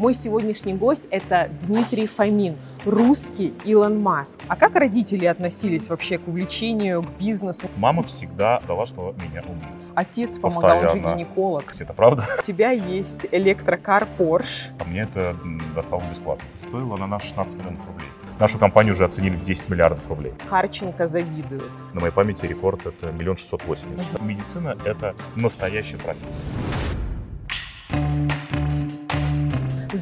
Мой сегодняшний гость – это Дмитрий Фомин, русский Илон Маск. А как родители относились вообще к увлечению, к бизнесу? Мама всегда дала, что меня умеет. Отец помогал, он же Постоянно. гинеколог. Это правда? У тебя есть электрокар Porsche. А мне это м, досталось бесплатно. Стоило на нас 16 миллионов рублей. Нашу компанию уже оценили в 10 миллиардов рублей. Харченко завидует. На моей памяти рекорд это миллион шестьсот восемьдесят. Медицина – это настоящая профессия.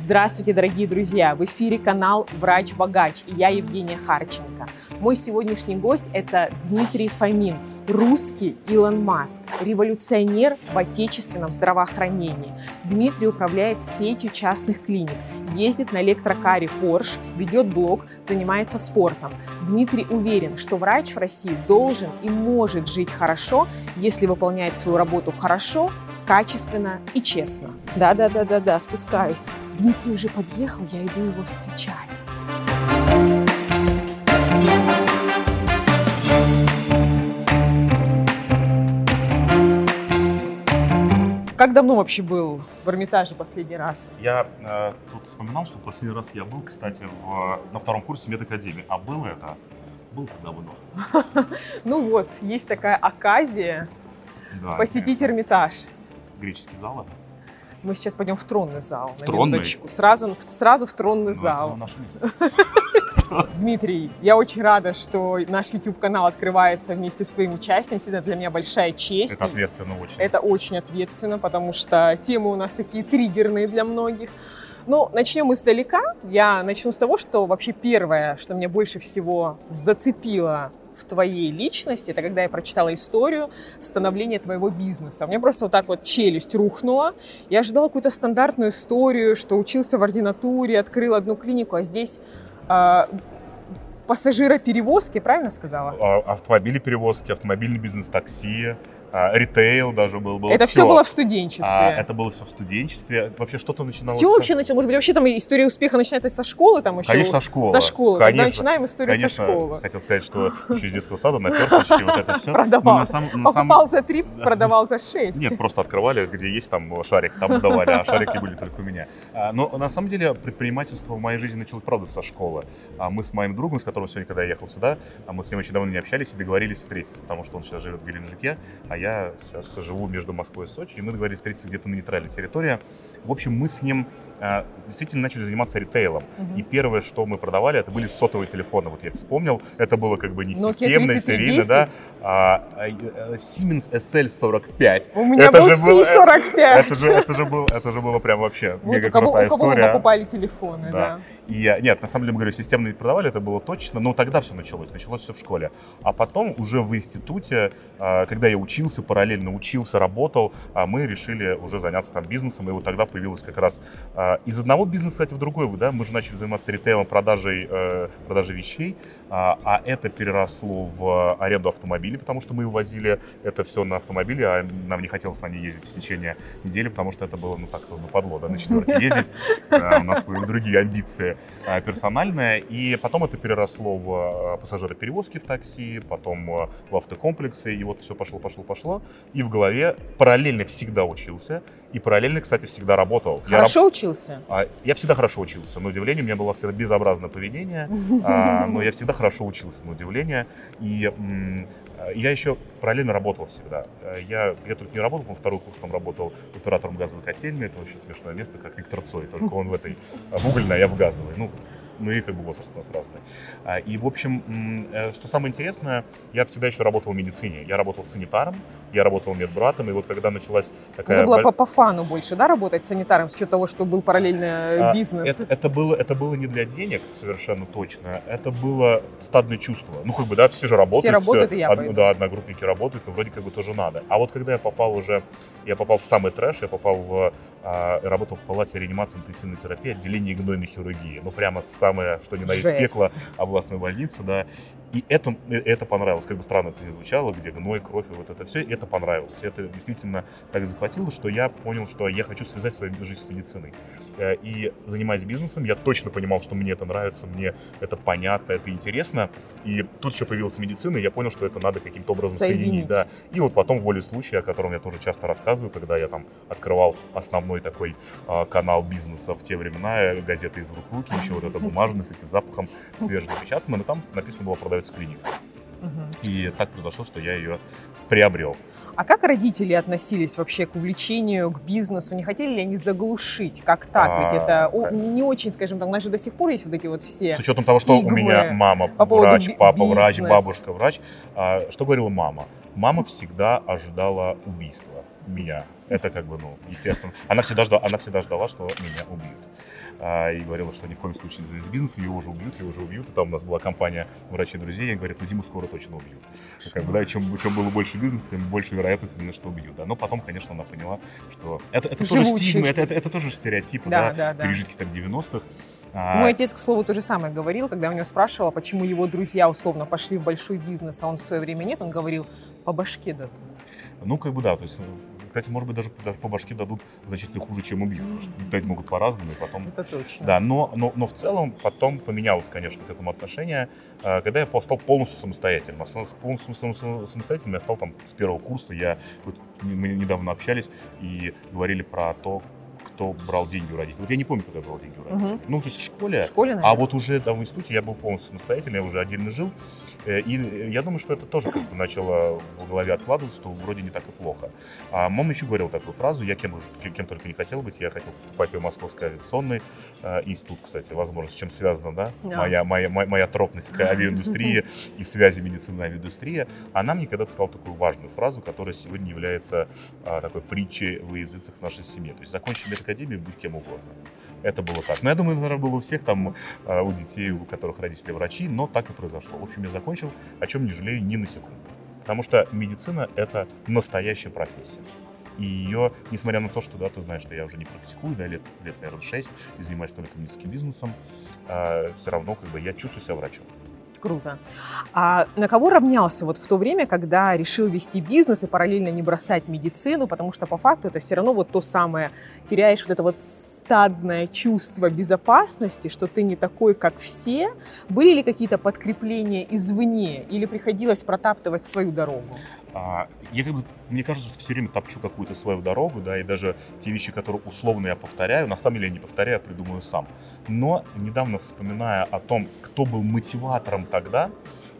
Здравствуйте, дорогие друзья! В эфире канал «Врач-богач» и я Евгения Харченко. Мой сегодняшний гость – это Дмитрий Фомин, русский Илон Маск, революционер в отечественном здравоохранении. Дмитрий управляет сетью частных клиник, ездит на электрокаре Porsche, ведет блог, занимается спортом. Дмитрий уверен, что врач в России должен и может жить хорошо, если выполняет свою работу хорошо, качественно и честно. Да-да-да-да-да, спускаюсь. Дмитрий уже подъехал, я иду его встречать. Как давно вообще был в Эрмитаже последний раз? Я э, тут вспоминал, что последний раз я был, кстати, в, на втором курсе медакадемии. А было это? Было это давно. Ну вот, есть такая оказия посетить. Эрмитаж. Греческий зал это? Мы сейчас пойдем в тронный зал. В на тронный? Сразу, сразу в тронный Ну, это зал. наше место. Дмитрий, я очень рада, что наш YouTube-канал открывается вместе с твоим участием. Всегда для меня большая честь. Это ответственно очень. Это очень ответственно, потому что темы у нас такие триггерные для многих. Ну, начнем издалека. Я начну с того, что вообще первое, что меня больше всего зацепило в твоей личности, это когда я прочитала историю становления твоего бизнеса. У меня просто вот так вот челюсть рухнула. Я ожидала какую-то стандартную историю, что учился в ординатуре, открыл одну клинику, а здесь а, пассажироперевозки, правильно сказала? А, Автомобили перевозки, автомобильный бизнес, такси, а, ритейл даже был. было это все всё. было в студенчестве. А, это было все в студенчестве. Вообще что-то начиналось... С чего вообще начал? Может быть, вообще там история успеха начинается со школы? Там еще... Конечно, со школы. Со школы. Тогда Конечно. начинаем историю Конечно, со школы. хотел сказать, что еще из детского сада на персочке вот это все. Продавал. на Покупал за три, продавал за шесть. Нет, просто открывали, где есть там шарик, там давали, а шарики были только у меня. А, Но на самом деле предпринимательство в моей жизни началось, правда, со школы. А Мы с моим другом, с которым сегодня, когда я ехал сюда, мы с ним очень давно не общались и договорились встретиться, потому что он сейчас живет в Геленджике, а я сейчас живу между Москвой и Сочи, и мы договорились встретиться где-то на нейтральной территории. В общем, мы с ним действительно начали заниматься ритейлом. Мгм. И первое, что мы продавали, это были сотовые телефоны. Вот я вспомнил, это было как бы не Nokia системное, серийное, да. 3310. А, а, э, Siemens SL45. У меня Это был был- Си-45. Это же, это же был, это же было прям вообще Вот мега у кого, крутая у кого мы история. покупали телефоны, да. Да. И нет, на самом деле, говорю, системно продавали, это было точно, но тогда все началось, началось все в школе. А потом уже в институте, когда я учился, параллельно учился, работал, а, мы решили уже заняться там бизнесом, и вот тогда появилось как раз из одного бизнеса, кстати, в другой, да, мы же начали заниматься ритейлом, продажей, э, продажей вещей, а, а это переросло в аренду автомобилей, потому что мы возили это все на автомобиле, а нам не хотелось на ней ездить в течение недели, потому что это было, ну так, западло, да, на четверке ездить. А, У нас были другие амбиции а, персональные. И потом это переросло в пассажироперевозки в такси, потом в автокомплексы, и вот все пошло, пошло, пошло. И в голове параллельно всегда учился, и параллельно, кстати, всегда работал. Я раб- Хорошо учился? а, Я всегда хорошо учился, на удивление, у меня было всегда безобразное поведение, а, но я всегда хорошо учился, на удивление. И а, я еще параллельно работал всегда. А, Я, я только не работал, он второй курс там работал оператором газовой котельной. Это вообще смешное место, как Виктор Цой, только он в этой а, в угольной, а я в газовой. Ну, ну и как бы возраст у нас разный. А, И, в общем, э, что самое интересное, я всегда еще работал в медицине. Я работал санитаром, я работал медбратом, и вот когда началась такая... Надо было боль- по, по фану больше, да, работать санитаром, с учетом того, что был параллельно э, А, бизнес? Это, это было, это было не для денег, совершенно точно. Это было стадное чувство. Ну, как бы, да, все же работают. Все работают, и я од-. Да, одногруппники работают, но вроде как бы тоже надо. А вот когда я попал уже, я попал в самый трэш, я попал в, а, работал в палате реанимации интенсивной терапии, отделении гнойной хирургии. Ну, прямо самое самое, что ни на есть Жесть. пекло областной больницы, да. И это, это понравилось, как бы странно это ни звучало, где гной, кровь и вот это все, это понравилось. Это действительно так захватило, что я понял, что я хочу связать свою жизнь с медициной. Э, И занимаясь бизнесом, я точно понимал, что мне это нравится, мне это понятно, это интересно. И тут еще появилась медицина, и я понял, что это надо каким-то образом Соединить. соединить. Да. И вот потом волей случая, о котором я тоже часто рассказываю, когда я там открывал основной такой а, канал бизнеса в те времена, э, газета из рук руки, еще вот это бумажный с этим запахом свеженапечатанным, и там написано было «продается клиника». И так произошло, что я ее приобрел. А как родители относились вообще к увлечению, к бизнесу? Не хотели ли они заглушить? Как так? Ведь А, это о- как? не очень, скажем так, у нас же до сих пор есть вот эти вот все С учетом того, что у меня мама по врач, папа врач, бизнес. бабушка врач. А, что говорила мама? Мама всегда ожидала убийства меня. Это как бы, ну, естественно. Она всегда ждала, она всегда ждала что меня убьют. А, и говорила, что ни в коем случае не займется бизнесом, его уже убьют, его уже убьют. И там у нас была компания врачей друзей, и говорят, ну Диму скоро точно убьют. И как бы, да, чем, чем было больше бизнеса, тем больше вероятность именно, что убьют. Да. Но потом, конечно, она поняла, что это, это тоже Живучие стигмы, штуки. это, это, это тоже стереотипы, Да, да, да, пережитки так 90-х. А, Мой отец, к слову, то же самое говорил, когда у него спрашивала, почему его друзья условно пошли в большой бизнес, а он в свое время нет, он говорил, по башке дадут. Ну, как бы да, то есть, кстати, может быть, даже, даже по башке дадут значительно хуже, чем убьют. дать могут по-разному, и потом... Это точно. Да, но, но, но в целом потом поменялось, конечно, к этому отношение, э, когда я стал полностью самостоятельным. А сам- Полностью сам- сам- самостоятельным я стал там с первого курса. Я, мы недавно общались и говорили про то, кто брал деньги у родителей. Вот я не помню, кто брал деньги у родителей. Мгм. Ну, то есть в школе. В школе, наверное? А вот уже там в институте я был полностью самостоятельный, я уже отдельно жил. Э, И я думаю, что это тоже как бы начало в голове откладываться, что вроде не так и плохо. А мама еще говорила такую фразу, я кем, кем, только не хотел быть, я хотел поступать в Московский авиационный э, институт, кстати, возможно, с чем связано, да, Да. моя, моя, моя, моя тропность к авиаиндустрии и связи медицины и авиаиндустрии. Она мне когда-то сказала такую важную фразу, которая сегодня является а, такой притчей во языцах нашей семьи. То есть закончи медакадемию, будь кем угодно. Это было так. Но я думаю, наверное, было у всех там, а, у детей, у которых родители врачи, но так и произошло. В общем, я закончил, о чем не жалею ни на секунду. Потому что медицина – это настоящая профессия. И ее, несмотря на то, что, да, ты знаешь, что я уже не практикую, да, лет, лет наверное, 6, и занимаюсь только медицинским бизнесом, все равно, как бы, я чувствую себя врачом. Круто. А на кого равнялся вот в то время, когда решил вести бизнес и параллельно не бросать медицину, потому что по факту это все равно вот то самое, теряешь вот это вот стадное чувство безопасности, что ты не такой, как все. Были ли какие-то подкрепления извне или приходилось протаптывать свою дорогу? А, я как бы, мне кажется, что все время топчу какую-то свою дорогу, да, и даже те вещи, которые условно я повторяю, на самом деле я не повторяю, придумаю сам. Но недавно вспоминая о том, кто был мотиватором тогда,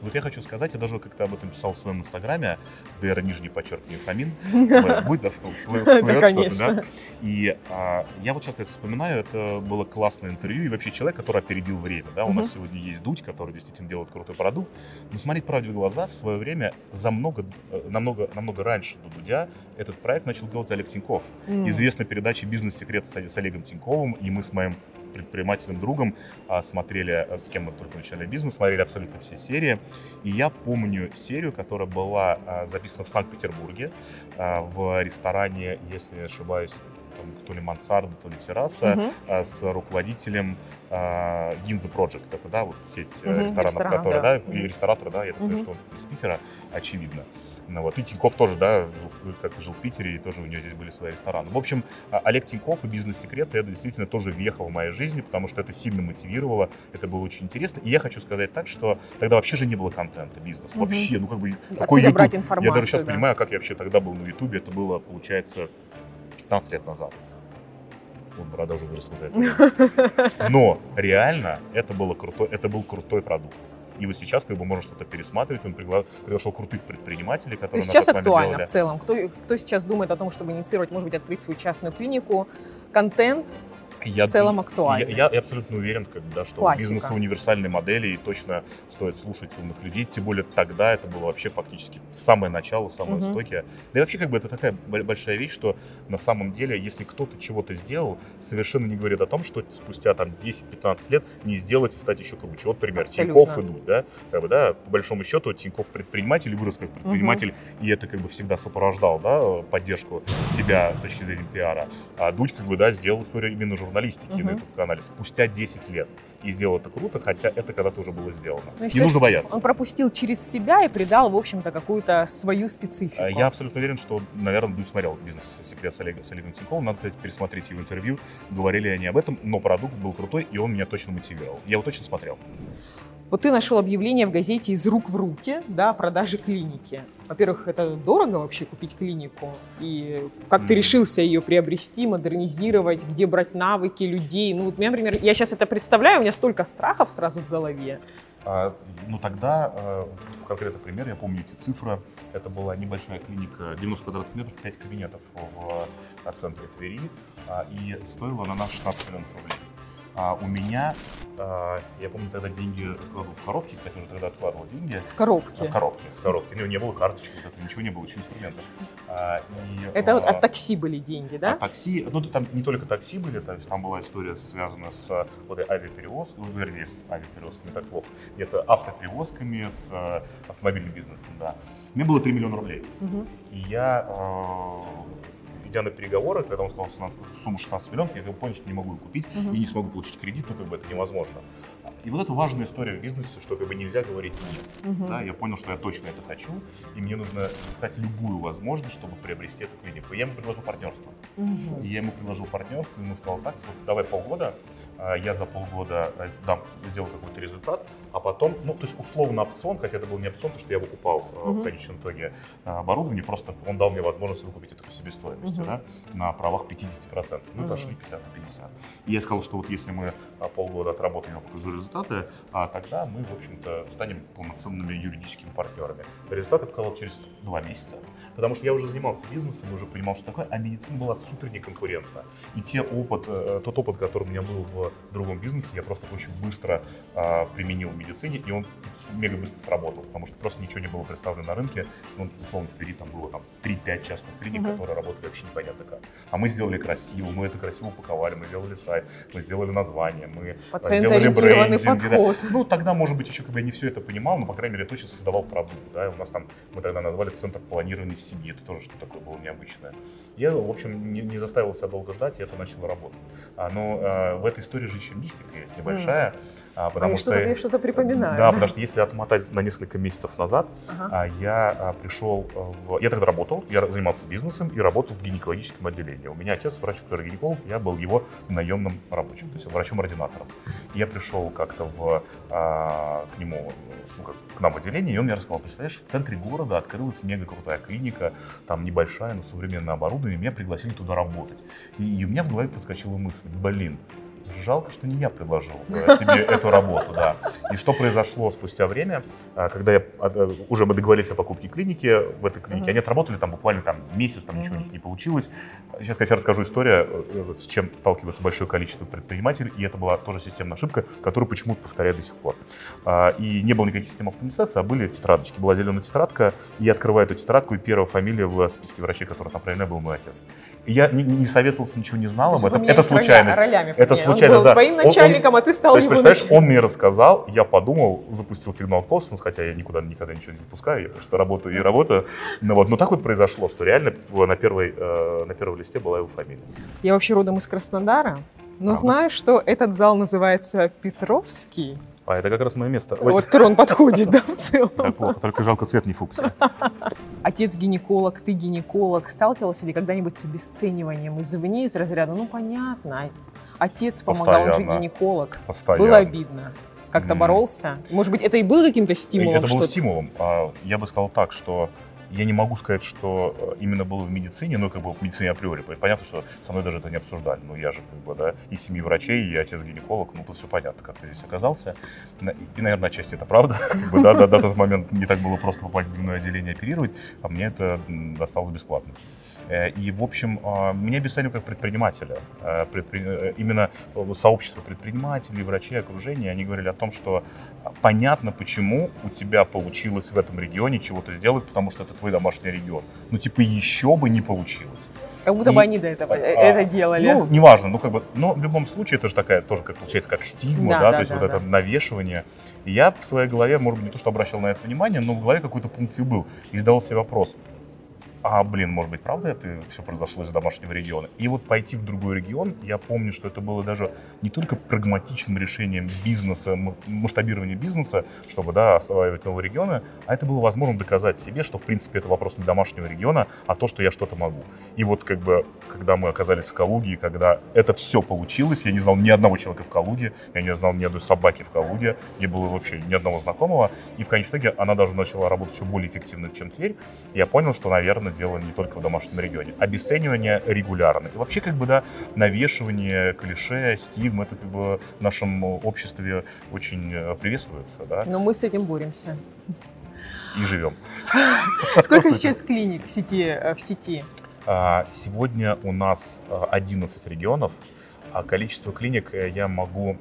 вот я хочу сказать, я даже как-то об этом писал в своем инстаграме, ДР нижний подчеркивание Фомин, будет, да, всплывет конечно. да? И а, я вот сейчас это вспоминаю, это было классное интервью, и вообще человек, который опередил время, да, у нас сегодня есть Дудь, который действительно делает крутой продукт, но смотреть правде в глаза, в свое время за много, э, намного, намного раньше до Дудя этот проект начал делать Олег Тиньков. Известная передача «Бизнес-секрет» с Олегом Тиньковым, и мы с моим предпринимательным другом а, смотрели, а, с кем мы только начинали бизнес, смотрели абсолютно все серии. И я помню серию, которая была а, записана в Санкт-Петербурге а, в ресторане, если не ошибаюсь, то ли мансарда, то ли терраса, а, с руководителем а, Ginza Project. Это, да, вот сеть э, Мгм, ресторанов, ресторанов, которые, да. да, и Мгм. ресторатор, да, я так понимаю, Мгм. что он из Питера, очевидно. Ну, вот. И Тиньков тоже, да, жил, как жил в Питере, и тоже у него здесь были свои рестораны. В общем, а, Олег Тиньков и бизнес-секреты, это действительно тоже въехало в мою жизнь, потому что это сильно мотивировало, это было очень интересно. И я хочу сказать так, что тогда вообще же не было контента, бизнес. Мгм. Вообще, ну как бы, Откуда какой YouTube? брать Я информацию? даже сейчас да. понимаю, как я вообще тогда был на Ютубе, это было, получается, 15 лет назад. Вот, борода уже выросла за это. Но реально это, было крутой, это был крутой продукт. И вот сейчас как бы можно что-то пересматривать. Он пригла- приглашал крутых предпринимателей, То которые на сейчас актуально делали. в целом. Кто, кто сейчас думает о том, чтобы инициировать, может быть, открыть свою частную клинику, контент Я, в целом я, актуальный. я- я абсолютно уверен, как да, что Классика. бизнес универсальной модели и точно стоит слушать умных людей. Тем более тогда это было вообще фактически самое начало, Мгм. истоки. Да и вообще как бы это такая бо- большая вещь, что на самом деле, если кто-то чего-то сделал, совершенно не говорит о том, что спустя там 10-15 лет не сделать и стать еще круче. Вот пример. Абсолютно. Тиньков идут, да, как бы, да, по большому счету Тиньков предприниматель вырос как предприниматель, и это как бы всегда сопровождал, да, поддержку себя с точки зрения пиара. А Дудь как бы, да, сделал историю именно журналистики журналистики на YouTube-канале спустя 10 лет. И сделал это круто, хотя это когда-то уже было сделано. Ну, Не считаешь, нужно бояться. Он пропустил через себя и придал, в общем-то, какую-то свою специфику. А Я абсолютно уверен, что, наверное, не смотрел «Бизнес-секрет» с Олегом, с Олегом Тиньковым. Надо, кстати, пересмотреть его интервью. Говорили они об этом, но продукт был крутой, и он меня точно мотивировал. Я его точно смотрел. Вот ты нашел объявление в газете «Из рук в руки» да, о продаже клиники. Во-первых, это дорого вообще купить клинику? И как ты Мгм. решился ее приобрести, модернизировать, где брать навыки людей? Ну, вот у меня, например, я сейчас это представляю, у меня столько страхов сразу в голове. А, ну тогда, э, конкретный пример, я помню эти цифры. Это была небольшая клиника, 90 квадратных метров, 5 кабинетов в э, центре Твери. а, И стоила она на 16 миллионов рублей. А у меня, а, я помню, тогда деньги откладывал в коробке, кстати, уже тогда откладывал деньги. В коробке. В коробке, в коробке. Ну, не было карточки, вот это, ничего не было, еще инструментов. А, и, Это вот а, от такси были деньги, да? а такси, ну там не только такси были, то есть там была история связана с вот авиаперевозками, ну, вернее, с авиаперевозками, так плохо, где-то автоперевозками, с э, автомобильным бизнесом, да. Мне было 3 миллиона рублей. Мгм. И я, э, идя на переговоры, когда он сказал на сумму 16 миллионов, я понял, что не могу ее купить Мгм. и не смогу получить кредит, ну как бы это невозможно. И вот это важная история в бизнесе, что как бы нельзя говорить нет. Мгм. Да, я понял, что я точно это хочу, и мне нужно искать любую возможность, чтобы приобрести эту клинику. И я ему предложил партнерство. Мгм. И я ему предложил партнерство, и ему сказал, так, вот давай полгода, а, я за полгода э, дам, сделаю какой-то результат, а потом, ну, то есть условно опцион, хотя это был не опцион, потому что я выкупал э, Мгм. в конечном итоге э, оборудование, просто он дал мне возможность выкупить это по себестоимости, Мгм. да, на правах 50%. Мы Мгм. пошли 50 на 50. И я сказал, что вот если мы а, полгода отработаем, я покажу результаты, а тогда мы, в общем-то, станем полноценными юридическими партнерами. Результат показал через два месяца, потому что я уже занимался бизнесом, уже понимал, что такое, а медицина была супер неконкурентна. И те опыт, э, тот опыт, который у меня был в другом бизнесе, я просто очень быстро а, применил медицине, и он мега быстро сработал, потому что просто ничего не было представлено на рынке. Ну, условно, в Твери там было там 3-5 частных клиник, Мгм. которые работали вообще непонятно как. А мы сделали красиво, мы это красиво упаковали, мы сделали сайт, мы сделали название, мы сделали Пациентоориентированный брендинг, да. Ну, тогда, может быть, еще как бы я не все это понимал, но, по крайней мере, я точно создавал продукт, да, у нас там, мы тогда назвали Центр планирования семьи, это тоже что-то такое было необычное. Я, в общем, не, не заставил себя долго ждать, и это начало работать. А, но а, в этой истории же еще мистика есть небольшая, а, А потому я что... что-то, я что-то припоминаю. Да, потому что если отмотать на несколько месяцев назад, Ага. а, я а, пришел в... Я тогда работал, я занимался бизнесом и работал в гинекологическом отделении. У меня отец врач, который гинеколог, я был его наемным рабочим, то есть врачом-ординатором. Я пришел как-то в, а, к нему, ну, как, к нам в отделение, и он мне рассказал, представляешь, в центре города открылась мега крутая клиника, там небольшая, но современное оборудование, меня пригласили туда работать. И, и у меня в голове подскочила мысль, блин, Жалко, что не я предложил э, себе эту работу, да. И что произошло спустя время, а, когда я, а, уже мы договорились о покупке клиники в этой клинике, они отработали там буквально там месяц, там ничего у них не получилось. Сейчас, я расскажу историю, э, с чем сталкивается большое количество предпринимателей, и это была тоже системная ошибка, которую почему-то повторяют до сих пор. А, И не было никаких систем автоматизации, а были тетрадочки. Была зеленая тетрадка, и я открываю эту тетрадку, и первая фамилия в списке врачей, которые там проверяли, был мой отец. Я не, не советовался, ничего не знал об этом. Это случайность. роля- ролями Это поменялись. случайно, Он был да. твоим Он- он- начальником, а ты стал То есть, его представляешь, начальником. он мне рассказал, я подумал, запустил сигнал космос, хотя я никуда никогда ничего не запускаю, я просто работаю и работаю. Ну вот, но так вот произошло, что реально на первой, э, на первом листе была его фамилия. Я вообще родом из Краснодара, но А, знаю, что этот зал называется Петровский. А это как раз мое место. Ой, Вот трон подходит, да, в целом. плохо, только жалко цвет не фуксия. Отец гинеколог, ты гинеколог. Сталкивался ли когда-нибудь с обесцениванием извне, из разряда? Ну, понятно, отец помогал, он же Постоянно. гинеколог. Постоянно. Было обидно. Как-то боролся? Может быть, это и было каким-то стимулом? Это было стимулом. А, Я бы сказал так, что я не могу сказать, что э, именно было в медицине, ну, как бы в медицине априори. Понятно, что со мной даже это не обсуждали. Ну, я же, как бы, да, и семьи врачей, и отец-гинеколог, ну, тут все понятно, как ты здесь оказался. И, наверное, отчасти это правда. Бы, да, да, до тот момент не так было просто попасть в дневное отделение оперировать, а мне это досталось бесплатно. Э, И, в общем, а, меня обесценивают как предпринимателя. Э, предпри- э, Именно сообщество предпринимателей, врачей, окружения, они говорили о том, что а, понятно, почему у тебя получилось в этом регионе чего-то сделать, потому что это твой домашний регион. Ну, типа, еще бы не получилось. Как будто И- бы они до этого э, а, это делали. Ну, неважно, ну, как бы, но в любом случае это же такая, тоже, как получается, как стигма, Да, да, да, то есть да, вот это да. навешивание. И я в своей голове, может быть, не то, что обращал на это внимание, но в голове какой-то пункт и был. И задал себе вопрос, а, блин, может быть, правда это все произошло из домашнего региона? И вот пойти в другой регион, я помню, что это было даже не только прагматичным решением бизнеса, масштабирования бизнеса, чтобы, да, осваивать новые регионы, а это было возможно доказать себе, что, в принципе, это вопрос не домашнего региона, а то, что я что-то могу. И вот, как бы, когда мы оказались в Калуге, когда это все получилось, я не знал ни одного человека в Калуге, я не знал ни одной собаки в Калуге, не было вообще ни одного знакомого, и в конечном итоге она даже начала работать еще более эффективно, чем Тверь, я понял, что, наверное, дело не только в домашнем регионе. Обесценивание регулярно. И вообще, как бы, да, навешивание клише, стигм, это как бы в нашем обществе очень э, приветствуется, да. Но мы с этим боремся. И живем. Сколько сейчас клиник в сети? э, В сети? А, Сегодня у нас а, 11 регионов, а количество клиник э, я могу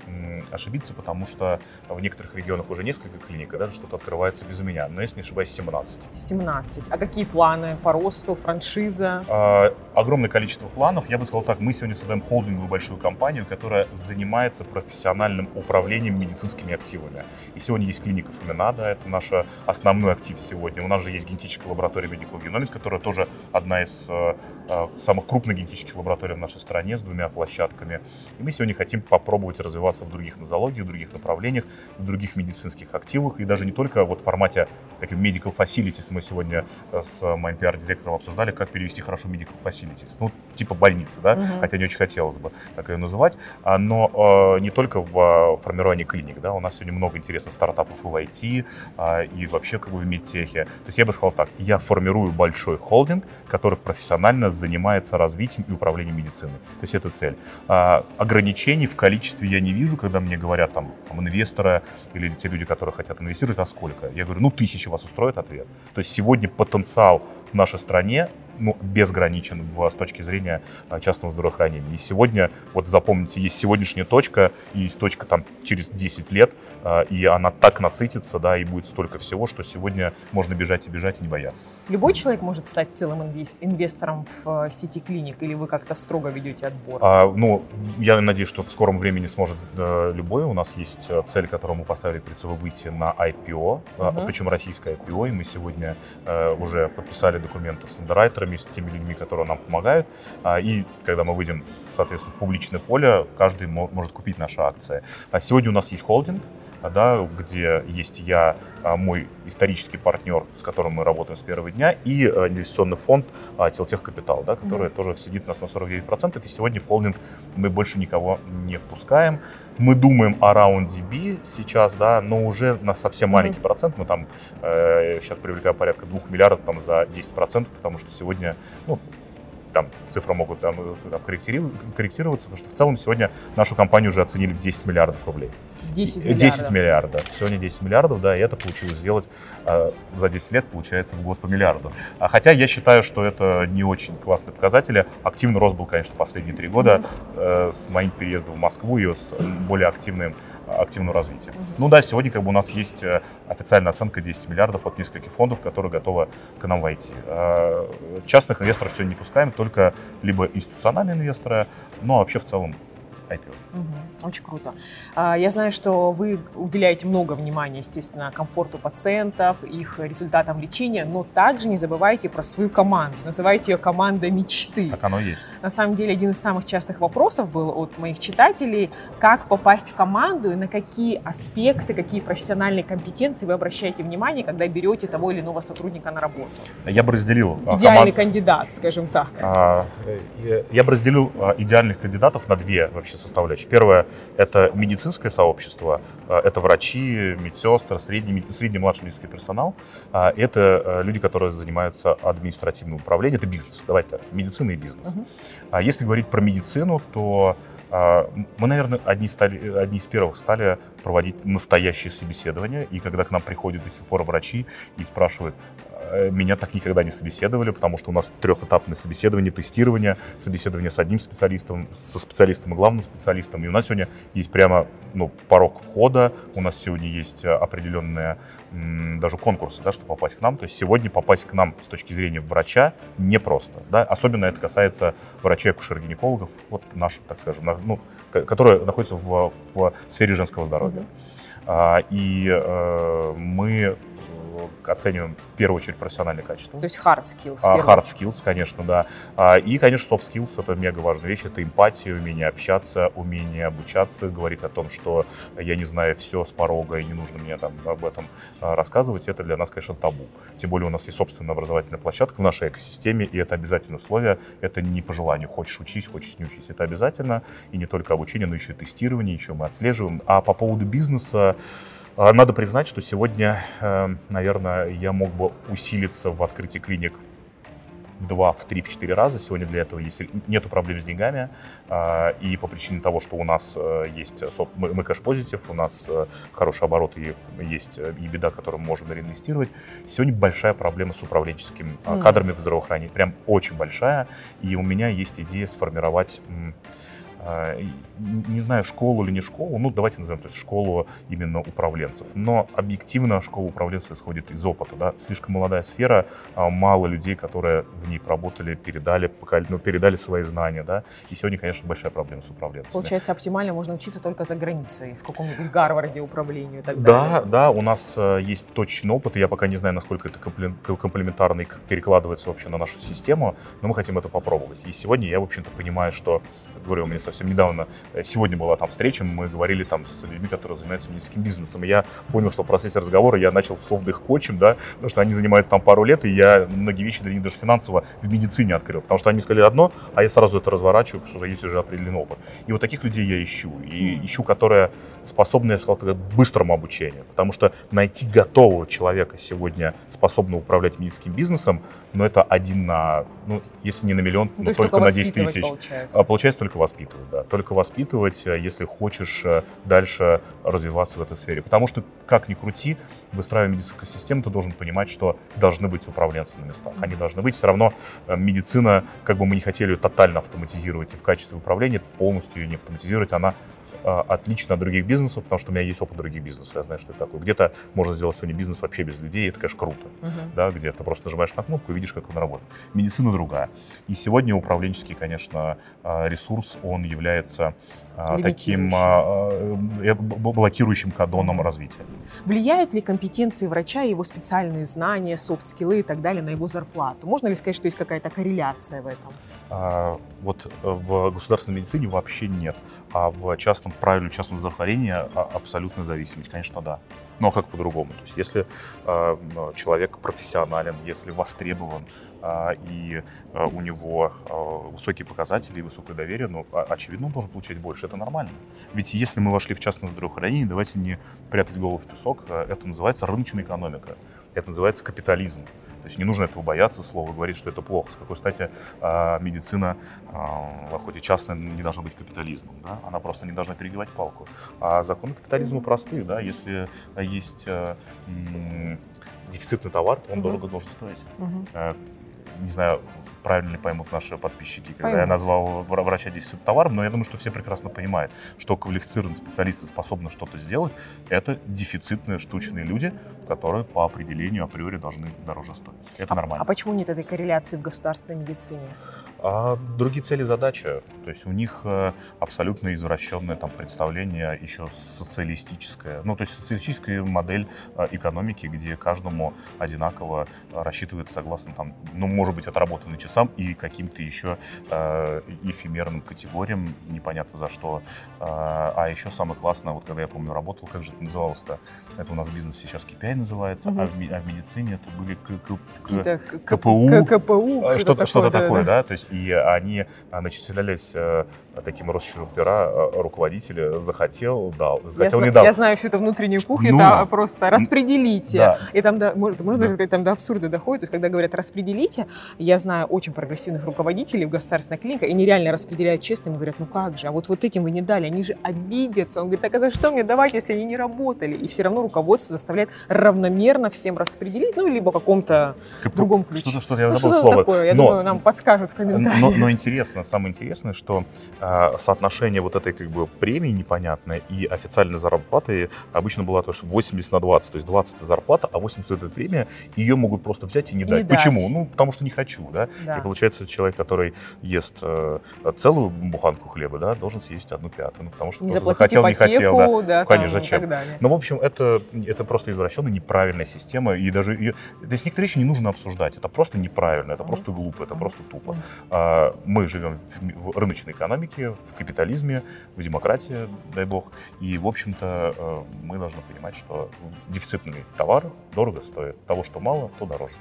ошибиться, потому что в некоторых регионах уже несколько клиник, и даже что-то открывается без меня. Но если не ошибаюсь, 17. 17. А какие планы по росту, франшиза? А, Огромное количество планов. Я бы сказал так, мы сегодня создаем холдинговую большую компанию, которая занимается профессиональным управлением медицинскими активами. И сегодня есть клиника Фоминада, это наш основной актив сегодня. У нас же есть генетическая лаборатория Medical Genomics, которая тоже одна из э, э, самых крупных генетических лабораторий в нашей стране с двумя площадками. И мы сегодня хотим попробовать развиваться в других нозологиях, в других направлениях, в других медицинских активах. И даже не только вот в формате таких medical facilities. Мы сегодня э, с моим пиар-директором обсуждали, как перевести хорошо medical facilities. Ну, типа больницы, да, Мгм. хотя не очень хотелось бы так ее называть. А, Но э, не только в э, формировании клиник, да, у нас сегодня много интересных стартапов и в IT, а, и вообще как бы в медтехе. То есть я бы сказал так, я формирую большой холдинг, который профессионально занимается развитием и управлением медициной. То есть это цель. Ограничений в количестве я не вижу, когда мне говорят там, там инвесторы или те люди, которые хотят инвестировать, а сколько? Я говорю, ну тысячи вас устроит ответ. То есть сегодня потенциал в нашей стране ну, безграничен в, с точки зрения а, частного здравоохранения. И сегодня, вот запомните, есть сегодняшняя точка, и есть точка там через 10 лет, а, и она так насытится, да, и будет столько всего, что сегодня можно бежать и бежать и не бояться. Любой человек может стать целым инвес- инвестором в э, сети клиник, или вы как-то строго ведете отбор? А, ну, я надеюсь, что в скором времени сможет э, любой. У нас есть э, цель, которую мы поставили перед собой, выйти на IPO, э, Мгм. причем российское IPO, и мы сегодня э, уже подписали документы с андеррайтерами, с теми людьми, которые нам помогают. А, и когда мы выйдем, соответственно, в публичное поле, каждый мо- может купить наши акции. А сегодня у нас есть холдинг, а, да, где есть я, а, мой исторический партнер, с которым мы работаем с первого дня, и э, инвестиционный фонд а, Телтех Капитал, да, который тоже сидит у нас на 49%, и сегодня в холдинг мы больше никого не впускаем. Мы думаем о раунде B сейчас, да, но уже на совсем маленький процент. Мы там э, сейчас привлекаем порядка 2 миллиардов там, за 10%, потому что сегодня, ну, там цифры могут там, э, там, корректироваться, потому что в целом сегодня нашу компанию уже оценили в 10 миллиардов рублей. 10 10 миллиардов. миллиардов. Сегодня 10 миллиардов, да, и это получилось сделать э, за 10 лет, получается, в год по миллиарду. А Хотя я считаю, что это не очень классные показатели. Активный рост был, конечно, последние три года э, с моим переездом в Москву и с более активным, активным развитием. Ну да, сегодня как бы у нас есть э, официальная оценка 10 миллиардов от нескольких фондов, которые готовы к нам войти. А Частных инвесторов сегодня не пускаем, только либо институциональные инвесторы, ну а вообще в целом IPO. Мгм. Очень круто. А, Я знаю, что вы уделяете много внимания, естественно, комфорту пациентов, их результатам лечения, но также не забывайте про свою команду. Называйте ее команда мечты. Так оно есть. На самом деле, один из самых частых вопросов был от моих читателей, как попасть в команду и на какие аспекты, какие профессиональные компетенции вы обращаете внимание, когда берете того или иного сотрудника на работу. Я бы разделил а, Идеальный команд- кандидат, скажем так. А, Я бы разделил идеальных кандидатов на две вообще составляющие. Первое – это медицинское сообщество, а, это врачи, медсестры, средний, средний младший медицинский персонал. А, Это а, люди, которые занимаются административным управлением, это бизнес, давайте так, медицина и бизнес. А Если говорить про медицину, то мы, наверное, одни, стали, одни из первых стали проводить настоящие собеседования. И когда к нам приходят до сих пор врачи и спрашивают, «Э, меня так никогда не собеседовали, потому что у нас трехэтапное собеседование, тестирование, собеседование с одним специалистом, со специалистом и главным специалистом. И у нас сегодня есть прямо ну, порог входа, у нас сегодня есть э, определенные даже конкурсы, да, чтобы попасть к нам. То есть сегодня попасть к нам с точки зрения врача непросто. Да? Особенно это касается врачей акушер-гинекологов, вот наших, так скажем, ну, ко- которые находятся в, в сфере женского здоровья. А, и э, мы оцениваем в первую очередь профессиональные качества. То есть hard skills. А, hard skills, конечно, да. А, и, конечно, soft skills — это мега важная вещь. Это эмпатия, умение общаться, умение обучаться, говорить о том, что я не знаю все с порога и не нужно мне там об этом рассказывать. Это для нас, конечно, табу. Тем более у нас есть собственная образовательная площадка в нашей экосистеме, и это обязательное условие. Это не по желанию. Хочешь учись, хочешь не учись. Это обязательно. И не только обучение, но еще и тестирование, еще мы отслеживаем. А по поводу бизнеса, а, надо признать, что сегодня, э, наверное, я мог бы усилиться в открытии клиник в два, в три, в четыре раза. Сегодня для этого есть, нету проблем с деньгами. А, и по причине того, что у нас э, есть, мы кэш-позитив, у нас э, хороший оборот и есть и беда, которую мы можем реинвестировать. Сегодня большая проблема с управленческими mm. кадрами в здравоохранении. Прям очень большая. И у меня есть идея сформировать а, не знаю, школу или не школу, ну, давайте назовем, то есть школу именно управленцев. Но объективно школа управленцев исходит из опыта, да, слишком молодая сфера, а, мало людей, которые в ней поработали, передали, ну, передали свои знания, да, и сегодня, конечно, большая проблема с управленцами. Получается, оптимально можно учиться только за границей, в каком-нибудь Гарварде управлению и так далее. Да, да, у нас э, есть точный опыт, и я пока не знаю, насколько это комплементарно и перекладывается вообще на нашу систему, но мы хотим это попробовать. И сегодня я, в общем-то, понимаю, что, говорю, у меня совсем недавно, э, сегодня была там встреча, мы говорили там с людьми, которые занимаются медицинским бизнесом, и я понял, что в процессе разговора я начал условно их коучем, да, потому что они занимаются там пару лет, и я многие вещи для них даже финансово в медицине открыл, потому что они сказали одно, а я сразу это разворачиваю, потому что есть уже определенный опыт. И вот таких людей я ищу, и ищу, которые способны, я сказал, к быстрому обучению, потому что найти готового человека сегодня, способного управлять медицинским бизнесом, но ну, это один на, ну, если не на миллион, ну, только, только на 10 тысяч. Получается. А, получается только воспитывать, да. Только воспитывать, э, если хочешь э, дальше развиваться в этой сфере. Потому что, как ни крути, выстраивая медицинскую систему, ты должен понимать, что должны быть управленцы на местах. Они должны быть. Все равно э, медицина, как бы мы не хотели ее тотально автоматизировать и в качестве управления, полностью ее не автоматизировать, она отлично от других бизнесов, потому что у меня есть опыт других бизнесов, я знаю, что это такое. Где-то можно сделать сегодня бизнес вообще без людей, и это, конечно, круто, uh-huh. да, где ты просто нажимаешь на кнопку и видишь, как он работает. Медицина другая. И сегодня управленческий, конечно, а, ресурс, он является а, таким э, блокирующим кадоном развития. Влияют ли компетенции врача, его специальные знания, софт-скиллы и так далее на его зарплату? Можно ли сказать, что есть какая-то корреляция в этом? А, вот э, в государственной медицине вообще нет, а в частном правильном частном здравоохранении а, абсолютная зависимость, конечно, да. Но как по-другому? То есть, если человек профессионален, если востребован, и э, у него высокие показатели и высокое доверие, ну, очевидно, он должен получать больше. Это нормально. Ведь если мы вошли в частное здравоохранение, давайте не прятать голову в песок, это называется рыночная экономика, это называется капитализм. То есть не нужно этого бояться слова, говорить, что это плохо. С какой стати э, медицина, э, хоть и частная, не должна быть капитализмом. Да? Она просто не должна перегибать палку. А законы капитализма простые. Да? Если есть э, дефицитный товар, он угу. дорого должен стоить. Угу. Э, не знаю, правильно ли поймут наши подписчики, когда Поймут. я назвал врача дефицит товаром, но я думаю, что все прекрасно понимают, что квалифицированные специалисты способны что-то сделать, это дефицитные штучные люди, которые по определению априори должны дороже стоить. Это а, нормально. А почему нет этой корреляции в государственной медицине? А другие цели задачи. То есть у них э, абсолютно извращенное там представление еще социалистическое. Ну, то есть социалистическая модель э, экономики, где каждому одинаково рассчитывается согласно там, ну, может быть, отработанным часам и каким-то еще э, эфемерным категориям, непонятно за что. Э, а еще самое классное, вот когда я помню работал, как же это называлось-то? Это у нас бизнес сейчас KPI называется, угу. а, в, а в медицине это были к, к, к, КПУ. КПУ, что-то, что-то такое, да, то есть и они а, начислялись э, таким росчерком пера э, руководителя захотел, дал, захотел, я не дал. Я знаю всю эту внутреннюю кухню, ну, да, просто распределите. Да. И там, да, можно, можно да. там до абсурда доходит. То есть, когда говорят распределите, я знаю очень прогрессивных руководителей в государственной клинике, и они реально распределяют честно, им говорят, ну как же, а вот вот этим вы не дали, они же обидятся. Он говорит, так а за что мне давать, если они не работали? И все равно руководство заставляет равномерно всем распределить, ну, либо в каком-то другом ключе. Что-то, что-то я ну, забыл что слово. такое? Я Но... думаю, нам подскажут в комментариях. Но, но интересно, самое интересное, что э, соотношение вот этой как бы премии непонятной и официальной зарплаты обычно было то, что 80 на 20, то есть 20 это зарплата, а 80 это премия, ее могут просто взять и не И дать. не дать. Почему? Ну, потому что не хочу, да. Да. И получается, человек, который ест э, целую буханку хлеба, да, должен съесть одну пятую, ну, потому что Не захотел, не ипотеку, хотел, да. да, Конечно, зачем? Ну, в общем, это, это просто извращенная, неправильная система, и даже ее, то есть некоторые вещи не нужно обсуждать, это просто неправильно, это Мгм. просто глупо, это Мгм. просто тупо. Мгм. А, Мы живем в в рыночной экономике, в капитализме, в демократии, дай бог, и, в общем-то, э, мы должны понимать, что дефицитный товар дорого стоит, того, что мало, то дороже.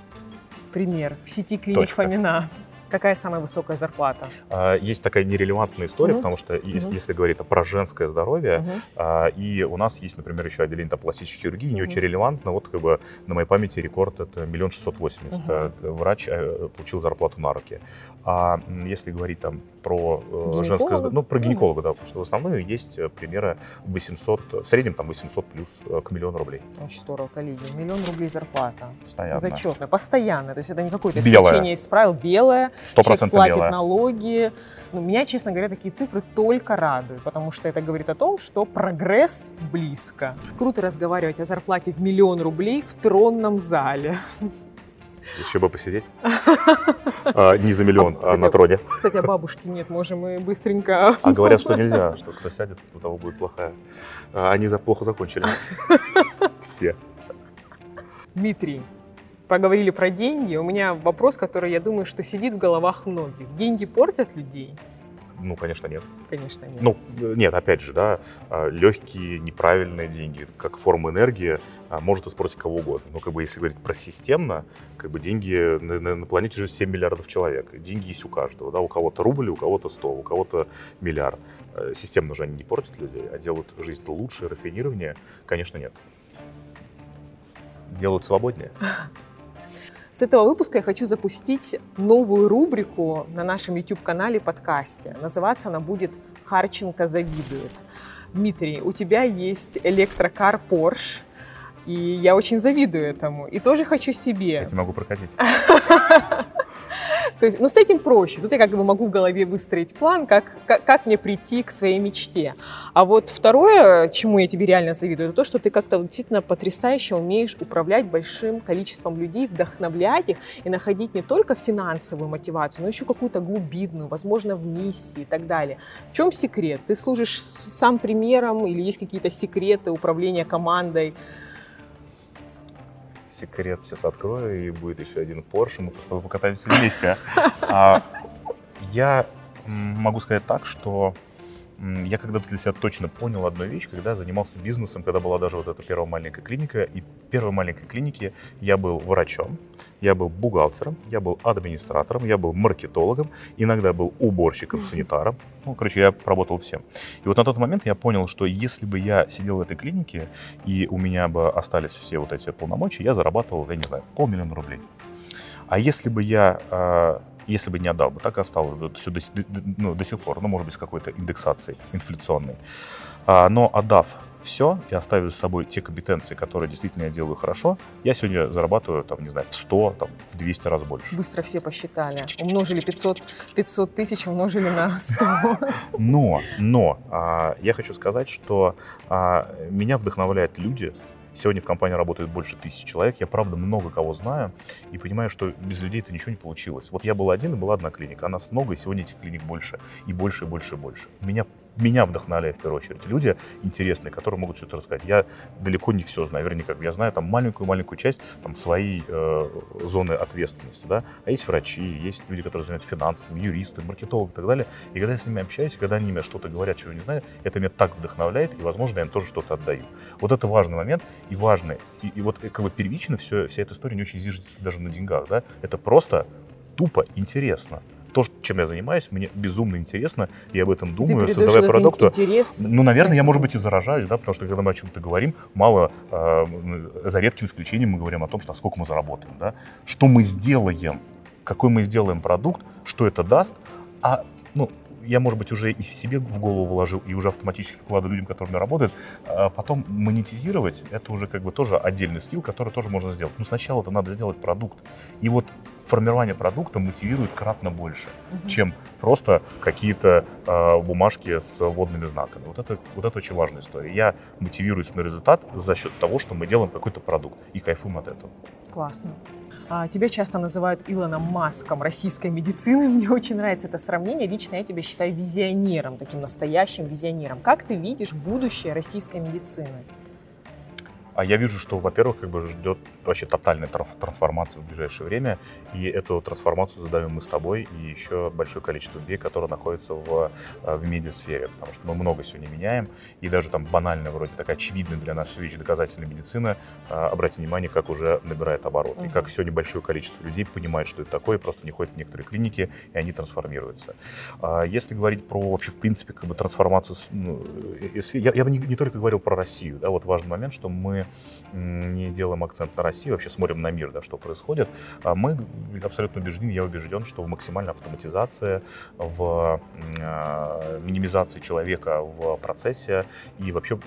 Пример. В сети клиник Точка. Фомина. Какая самая высокая зарплата? А, Есть такая нерелевантная история, Мгм. потому что ес- Мгм. если говорить про женское здоровье. А, И у нас есть, например, еще отделение там, пластической хирургии, не Мгм. очень релевантно. Вот как бы на моей памяти рекорд это миллион шестьсот восемьдесят. Врач э, получил зарплату на руки. А если говорить там про э, Гинеколога? женское здоровье, ну про гинеколога, да, потому что в основном есть э, примеры 800, в среднем там 800 плюс э, к миллиону рублей. Очень здорово, коллеги. Миллион рублей зарплата. Постоянно. Зачетная, постоянно. То есть это не какое-то исключение из правил. Белое. Сто Человек процентов платит белая. налоги. Ну, меня, честно говоря, такие цифры только радуют, потому что это говорит о том, что прогресс близко. Круто разговаривать о зарплате в миллион рублей в тронном зале. Еще бы посидеть. А, Не за миллион, А, а на троне. Кстати, а бабушки нет, можем мы быстренько... А говорят, что нельзя, что кто сядет, у того будет плохая. А, Они за- плохо закончили. Все. Дмитрий, поговорили про деньги. У меня вопрос, который, я думаю, что сидит в головах многих. Деньги портят людей? Ну, конечно, нет. Конечно, нет. Ну, нет, опять же, да, а, легкие, неправильные деньги, как форма энергии, а, может испортить кого угодно. Но, как бы, если говорить про системно, как бы деньги на, на- на планете живет 7 миллиардов человек. Деньги есть у каждого, да, у кого-то рубль, у кого-то 100, у кого-то миллиард. Э, Системно же они не портят людей, а делают жизнь лучше, рафинированнее, конечно, нет. Делают свободнее. С этого выпуска я хочу запустить новую рубрику на нашем YouTube-канале подкасте. Называться она будет «Харченко завидует». Дмитрий, у тебя есть электрокар Porsche, и я очень завидую этому. И тоже хочу Я себе. тебе могу прокатить. То есть, ну, с этим проще. Тут я как бы могу в голове выстроить план, как, как, как мне прийти к своей мечте. А вот второе, чему я тебе реально завидую, это то, что ты как-то действительно потрясающе умеешь управлять большим количеством людей, вдохновлять их и находить не только финансовую мотивацию, но еще какую-то глубинную, возможно, в миссии и так далее. В чем секрет? Ты служишь сам примером или есть какие-то секреты управления командой? Секрет сейчас открою, и будет еще один Porsche, мы просто покатаемся вместе. А, Я м, могу сказать так, что я когда-то для себя точно понял одну вещь, когда занимался бизнесом, когда была даже вот эта первая маленькая клиника, и в первой маленькой клинике я был врачом, я был бухгалтером, я был администратором, я был маркетологом, иногда был уборщиком, санитаром. Ну, короче, я работал всем. И вот на тот момент я понял, что если бы я сидел в этой клинике, и у меня бы остались все вот эти полномочия, я зарабатывал, я не знаю, полмиллиона рублей. А если бы я, э, если бы не отдал бы, так и осталось бы всё до, с- ну, до сих пор, ну, может быть, с какой-то индексацией инфляционной. А, но отдав все и оставив за собой те компетенции, которые действительно я делаю хорошо, я сегодня зарабатываю, там, не знаю, в 100, там, в 200 раз больше. Быстро все посчитали. Умножили 500, 500 тысяч, умножили на 100. Но, но а, я хочу сказать, что а, меня вдохновляют люди. Сегодня в компании работает больше тысячи человек. Я, правда, много кого знаю и понимаю, что без людей это ничего не получилось. Вот я был один, и была одна клиника. А нас много, и сегодня этих клиник больше. И больше, и больше, и больше. Меня, меня вдохновляют в первую очередь люди интересные, которые могут что-то рассказать. Я далеко не все знаю. Вернее, как я знаю там маленькую-маленькую часть там, своей э, зоны ответственности. Да? А есть врачи, есть люди, которые занимаются финансами, юристы, маркетологи и так далее. И когда я с ними общаюсь, когда они мне что-то говорят, чего не знаю, это меня так вдохновляет, и, возможно, я им тоже что-то отдаю. Вот это важный момент и важный. И, и вот э, как бы первично все, вся эта история не очень зиждется даже на деньгах. Да? Это просто тупо интересно. То, чем я занимаюсь, мне безумно интересно, я об этом думаю, Ты создавая продукт. интерес Ну, наверное, я, может быть, и заражаюсь, да, потому что когда мы о чем-то говорим, мало, э, за редким исключением мы говорим о том, что сколько мы заработаем, да, что мы сделаем, какой мы сделаем продукт, что это даст, а, ну, я, может быть, уже и себе в голову вложил, и уже автоматически вкладываю людям, которые работают. А потом монетизировать, это уже как бы тоже отдельный скилл, который тоже можно сделать. Но сначала это надо сделать продукт. И вот формирование продукта мотивирует кратно больше, угу. чем просто какие-то э, бумажки с водными знаками. Вот это, вот это очень важная история. Я мотивируюсь на результат за счет того, что мы делаем какой-то продукт и кайфуем от этого. Классно. А, тебя часто называют Илоном Маском российской медицины. Мне очень нравится это сравнение. Лично я тебя считаю визионером, таким настоящим визионером. Как ты видишь будущее российской медицины? А я вижу, что, во-первых, как бы ждет вообще тотальная трансформация в ближайшее время, и эту трансформацию задаем мы с тобой и еще большое количество людей, которые находятся в, э, в медиасфере, потому что мы много сегодня меняем, и даже там банальная, вроде такая очевидная для нас вещь доказательная медицина, э, обратите внимание, как уже набирает оборот, uh-huh. и как сегодня большое количество людей понимает, что это такое, просто не ходят в некоторые клиники, и они трансформируются. А если говорить про вообще, в принципе, как бы трансформацию, ну, э, я, я бы не, не только говорил про Россию, да, вот важный момент, что мы не делаем акцент на Россию, вообще смотрим на мир, да, что происходит, а мы абсолютно убеждены, я убежден, что в максимальной автоматизации, в минимизации человека в процессе и вообще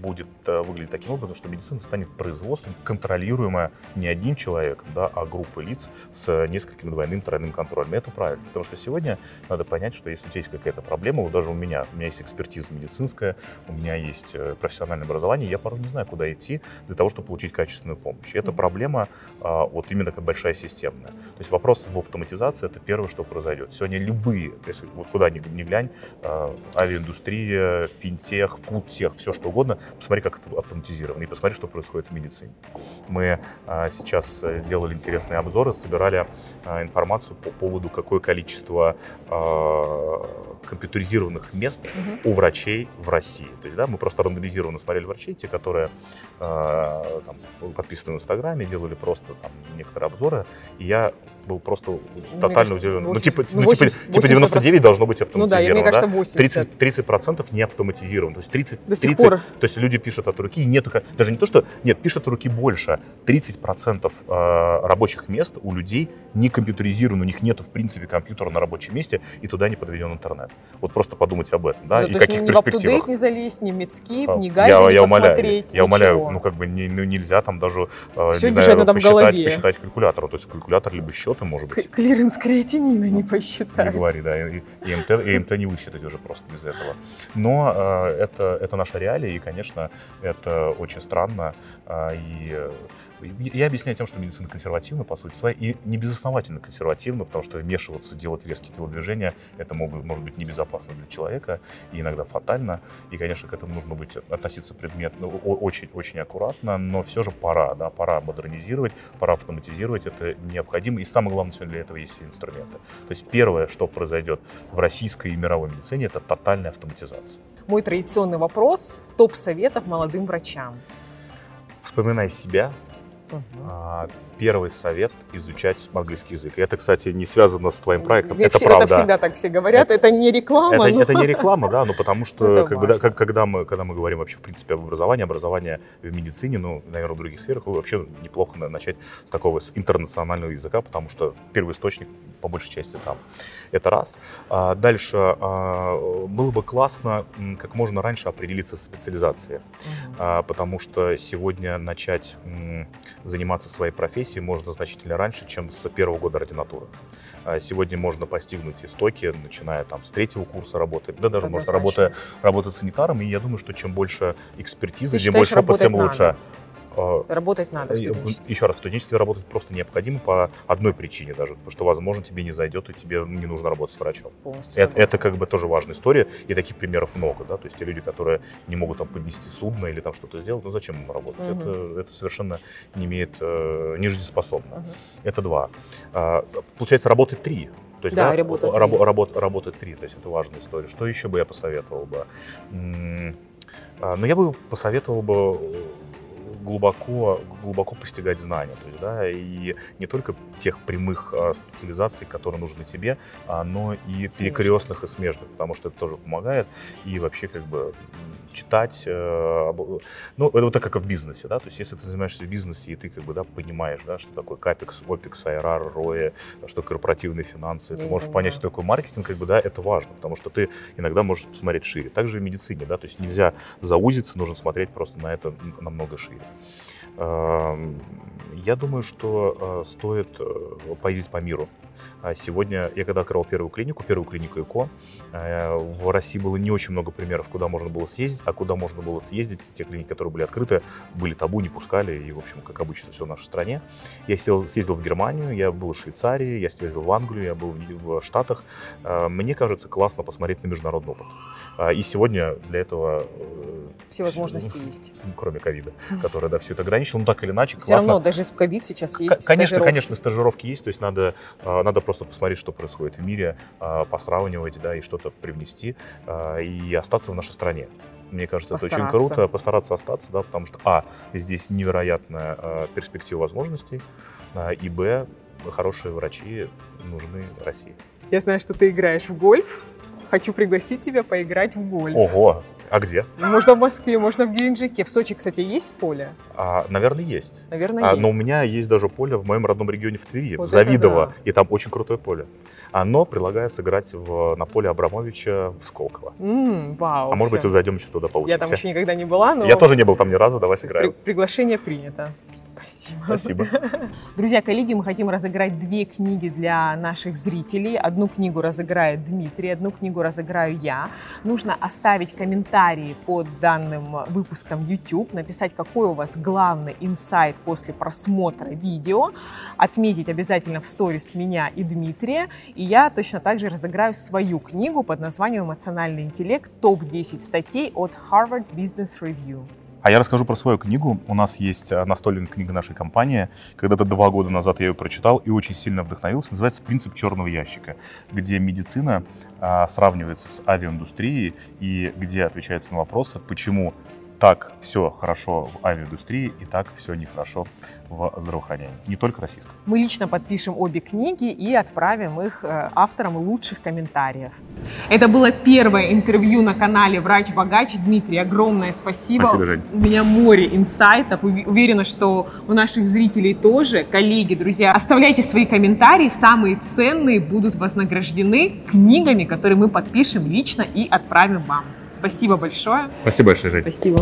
будет э, выглядеть таким образом, что медицина станет производством, контролируемое не одним человеком, да, а группой лиц с несколькими двойным, тройным контролем. Это правильно, потому что сегодня надо понять, что если у тебя есть какая-то проблема, вот даже у меня, у меня есть экспертиза медицинская, у меня есть э, профессиональное образование, я порой не знаю, куда идти для того, чтобы получить качественную помощь. И эта проблема а, вот именно как большая системная. То есть вопрос в автоматизации это первое, что произойдет. Сегодня любые, если вот куда ни, ни глянь, а, авиаиндустрия, финтех, фудтех, все что угодно, посмотри, как это автоматизировано, и посмотри, что происходит в медицине. Мы а, сейчас э, делали интересные обзоры, собирали а, информацию по поводу, какое количество а, компьютеризированных мест угу. у врачей в России. То есть, да, мы просто рандомизированно смотрели врачей, те, которые там, подписаны в Инстаграме, делали просто там, некоторые обзоры, и я был просто мне тотально кажется, удивлен. 80, ну, типа, ну, 80, ну, типа, типа 99 должно быть автоматизировано. Ну да, мне кажется, 80. 30, 30% не автоматизировано. То есть 30, До сих 30, пор. То есть люди пишут от руки, нету, даже не то, что, нет, пишут от руки больше. 30% э, рабочих мест у людей не компьютеризировано, у них нету, в принципе, компьютера на рабочем месте, и туда не подведен интернет. Вот просто подумайте об этом, да, ну, и каких ни перспективах. не залезть, ни Медскип, ни Гайд я, я умоляю, Я умоляю, ну как бы не, ну, нельзя там даже, э, Все не знаю, посчитать, посчитать калькулятором. То есть калькулятор либо счеты, может быть клиренс креатинина не посчитать. Не говори, да, и, и, МТ, и МТ не высчитать уже просто без этого. Но э, это, это наша реалия, и, конечно, это очень странно. Э, и я объясняю тем, что медицина консервативна, по сути своей, и не безосновательно консервативна, потому что вмешиваться, делать резкие телодвижения, это могут, может быть небезопасно для человека и иногда фатально. И, конечно, к этому нужно быть, относиться предметно, очень-очень аккуратно, но все же пора, да, пора модернизировать, пора автоматизировать, это необходимо. И самое главное, сегодня для этого есть инструменты. То есть первое, что произойдет в российской и мировой медицине, это тотальная автоматизация. Мой традиционный вопрос – топ советов молодым врачам. Вспоминай себя, 啊 Первый совет – изучать английский язык. Это, кстати, не связано с твоим проектом. это все, правда. Это всегда так все говорят. Это, это не реклама. Это, но... это не реклама, да, но потому что когда, как, когда, мы, когда мы говорим вообще в принципе об образовании, образование в медицине, ну, наверное, в других сферах, вообще неплохо начать с такого с интернационального языка, потому что первый источник по большей части там. Это раз. А дальше а, было бы классно как можно раньше определиться с специализацией, uh-huh. а, потому что сегодня начать заниматься своей профессией можно значительно раньше, чем с первого года ординатуры. А сегодня можно постигнуть истоки, начиная там с третьего курса работы, да даже можно работать, работать санитаром, и я думаю, что чем больше экспертизы, чем больше опыта, тем лучше. Надо. А, работать надо э, студенчестве. Еще раз, в студенчестве работать просто необходимо по одной причине даже, потому что, возможно, тебе не зайдет, и тебе не нужно работать с врачом. Это, это как бы тоже важная история, и таких примеров много, да, то есть те люди, которые не могут там поднести судно или там что-то сделать, ну зачем им работать? Угу. Это, это совершенно не имеет, э, не жизнеспособно. Угу. Это два. А, получается, работает три. То есть, да, да работает, раб, три. Работ, работает три, то есть это важная история. Что еще бы я посоветовал бы? А, ну, я бы посоветовал бы глубоко, глубоко постигать знания. То есть, да, и не только тех прямых а, специализаций, которые нужны тебе, а, но и Смежных. перекрестных и смежных, потому что это тоже помогает. И вообще как бы читать, э, ну, это вот так, как и в бизнесе, да, то есть если ты занимаешься в бизнесе, и ты как бы, да, понимаешь, да, что такое капекс, опекс, IRR, ROE, что корпоративные финансы, ты можешь понять, что такое маркетинг, как бы, да, это важно, потому что ты иногда можешь посмотреть шире. Также и в медицине, да, то есть нельзя заузиться, нужно смотреть просто на это намного шире. Эм, я думаю, что э, стоит э, поездить по миру. А сегодня я когда открывал первую клинику, первую клинику ЭКО, э, в России было не очень много примеров, куда можно было съездить, а куда можно было съездить, те клиники, которые были открыты, были табу, не пускали, и, в общем, как обычно, все в нашей стране. Я съездил, съездил в Германию, я был в Швейцарии, я съездил в Англию, я был в Штатах. Мне кажется, классно посмотреть на международный опыт. А, и сегодня для этого... Э, все возможности ну, есть. Кроме ковида, который, да, все это ограничил. Ну, так или иначе, Все равно, даже в ковид сейчас есть Конечно, стажировки. конечно, стажировки есть. То есть надо, надо просто посмотреть, что происходит в мире, а, посравнивать, да, и что-то привнести, а, и остаться в нашей стране. Мне кажется, постараться. это очень круто, постараться остаться, да, потому что, а, здесь невероятная а, перспектива возможностей, и, б, хорошие врачи нужны России. Я знаю, что ты играешь в гольф. Хочу пригласить тебя поиграть в гольф. Ого, а где? Можно в Москве, можно в Геленджике. В Сочи, кстати, есть поле? А, наверное, есть. Наверное, а, есть. Но у меня есть даже поле в моем родном регионе в Твери, вот в Завидово. Да. И там очень крутое поле. Оно предлагает сыграть в, на поле Абрамовича в Сколково. Mm, вау, а может быть, зайдем еще туда поучимся. Я там еще никогда не была, но... Я тоже не был там ни разу, давай сыграем. При, приглашение принято. Спасибо. Друзья, коллеги, мы хотим разыграть две книги для наших зрителей. Одну книгу разыграет Дмитрий, одну книгу разыграю я. Нужно оставить комментарии под данным выпуском YouTube, написать, какой у вас главный инсайт после просмотра видео, отметить обязательно в сторис меня и Дмитрия. И я точно так же разыграю свою книгу под названием «Эмоциональный интеллект. Топ-10 статей» от Harvard Business Review. А я расскажу про свою книгу. У нас есть э, настольная книга нашей компании. Когда-то два года назад я ее прочитал и очень сильно вдохновился. Называется «Принцип черного ящика», где медицина а, сравнивается с авиаиндустрией и где отвечается на вопросы, почему так все хорошо в авиаиндустрии и так все нехорошо в здравоохранении. Не только российском. Мы лично подпишем обе книги и отправим их э, авторам лучших комментариев. Это было первое интервью на канале «Врач-богач». Дмитрий, огромное спасибо. Спасибо, Жень. У меня море инсайтов. Уверена, что у наших зрителей тоже. Коллеги, друзья, оставляйте свои комментарии. Самые ценные будут вознаграждены книгами, которые мы подпишем лично и отправим вам. Спасибо большое. Спасибо большое, Жень. Спасибо.